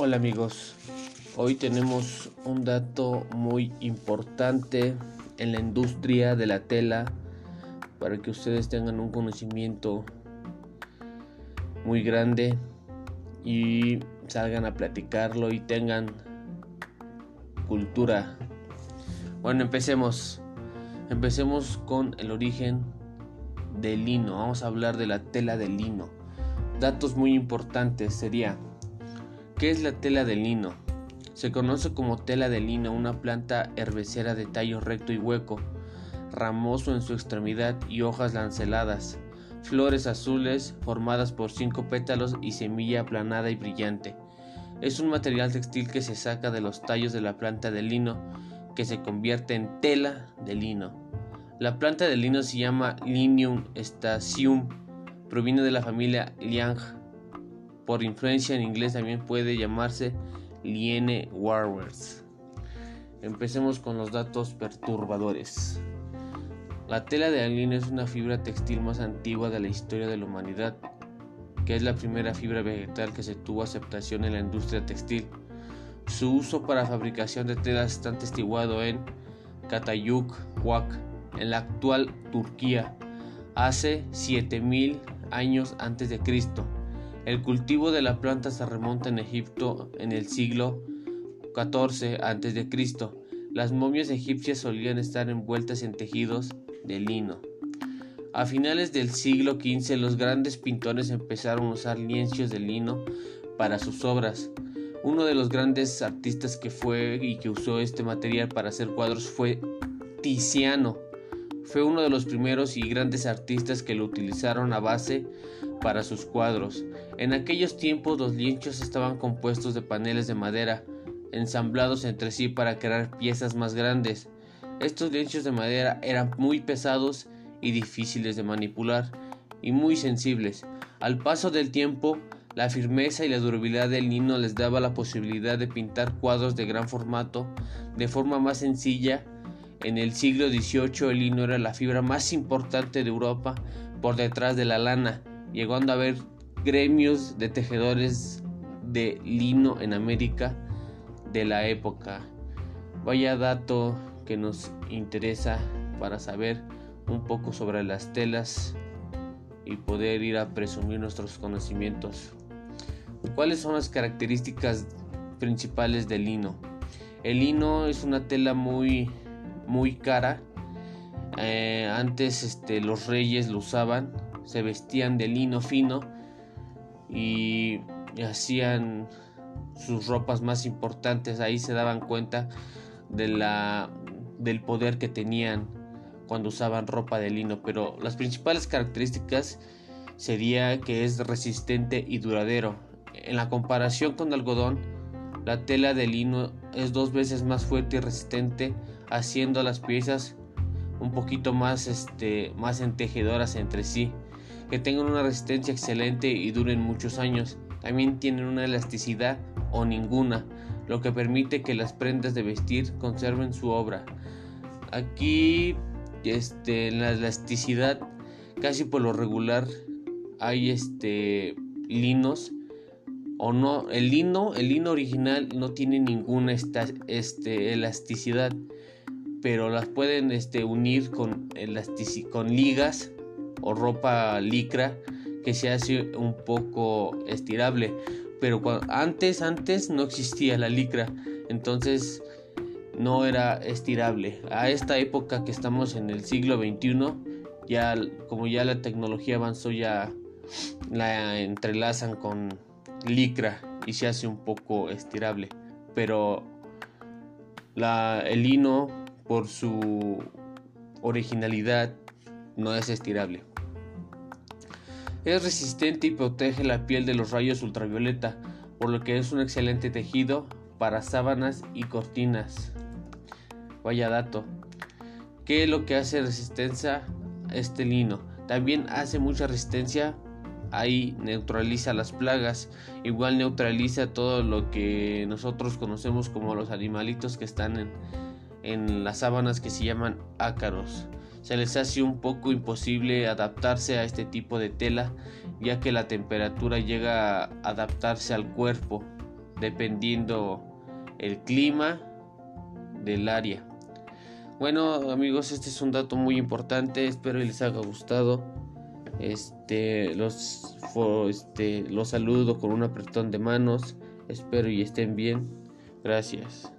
Hola amigos, hoy tenemos un dato muy importante en la industria de la tela para que ustedes tengan un conocimiento muy grande y salgan a platicarlo y tengan cultura. Bueno, empecemos. Empecemos con el origen del lino. Vamos a hablar de la tela de lino. Datos muy importantes sería ¿Qué es la tela de lino? Se conoce como tela de lino una planta herbacera de tallo recto y hueco, ramoso en su extremidad y hojas lanceladas, flores azules formadas por cinco pétalos y semilla aplanada y brillante. Es un material textil que se saca de los tallos de la planta de lino que se convierte en tela de lino. La planta de lino se llama Linium stasium, proviene de la familia Liang por influencia en inglés también puede llamarse Liene Warwers. Empecemos con los datos perturbadores. La tela de lino es una fibra textil más antigua de la historia de la humanidad, que es la primera fibra vegetal que se tuvo aceptación en la industria textil. Su uso para fabricación de telas está atestiguado en Katayuk, Huac, en la actual Turquía, hace 7000 años antes de Cristo. El cultivo de la planta se remonta en Egipto en el siglo XIV a.C. Las momias egipcias solían estar envueltas en tejidos de lino. A finales del siglo XV los grandes pintores empezaron a usar lienzos de lino para sus obras. Uno de los grandes artistas que fue y que usó este material para hacer cuadros fue Tiziano. Fue uno de los primeros y grandes artistas que lo utilizaron a base para sus cuadros. En aquellos tiempos los lienzos estaban compuestos de paneles de madera ensamblados entre sí para crear piezas más grandes. Estos lienzos de madera eran muy pesados y difíciles de manipular y muy sensibles. Al paso del tiempo, la firmeza y la durabilidad del lino les daba la posibilidad de pintar cuadros de gran formato de forma más sencilla. En el siglo XVIII el lino era la fibra más importante de Europa por detrás de la lana llegando a haber gremios de tejedores de lino en América de la época. Vaya dato que nos interesa para saber un poco sobre las telas y poder ir a presumir nuestros conocimientos. ¿Cuáles son las características principales del lino? El lino es una tela muy muy cara. Eh, antes este, los reyes lo usaban se vestían de lino fino y hacían sus ropas más importantes. Ahí se daban cuenta del poder que tenían cuando usaban ropa de lino. Pero las principales características sería que es resistente y duradero. En la comparación con algodón, la tela de lino es dos veces más fuerte y resistente, haciendo las piezas un poquito más, este, más entejedoras entre sí que tengan una resistencia excelente y duren muchos años. También tienen una elasticidad o ninguna, lo que permite que las prendas de vestir conserven su obra. Aquí este, en la elasticidad casi por lo regular hay este linos o no el lino el lino original no tiene ninguna esta, este, elasticidad pero las pueden este, unir con, con ligas o ropa licra que se hace un poco estirable. Pero antes, antes no existía la licra, entonces no era estirable. A esta época que estamos en el siglo XXI, ya como ya la tecnología avanzó, ya la entrelazan con licra y se hace un poco estirable. Pero la, el lino, por su originalidad, no es estirable. Es resistente y protege la piel de los rayos ultravioleta, por lo que es un excelente tejido para sábanas y cortinas. Vaya dato. ¿Qué es lo que hace resistencia este lino? También hace mucha resistencia ahí neutraliza las plagas, igual neutraliza todo lo que nosotros conocemos como los animalitos que están en, en las sábanas que se llaman ácaros se les hace un poco imposible adaptarse a este tipo de tela ya que la temperatura llega a adaptarse al cuerpo dependiendo el clima del área. Bueno amigos, este es un dato muy importante, espero les haya gustado. Este, los, este, los saludo con un apretón de manos, espero y estén bien. Gracias.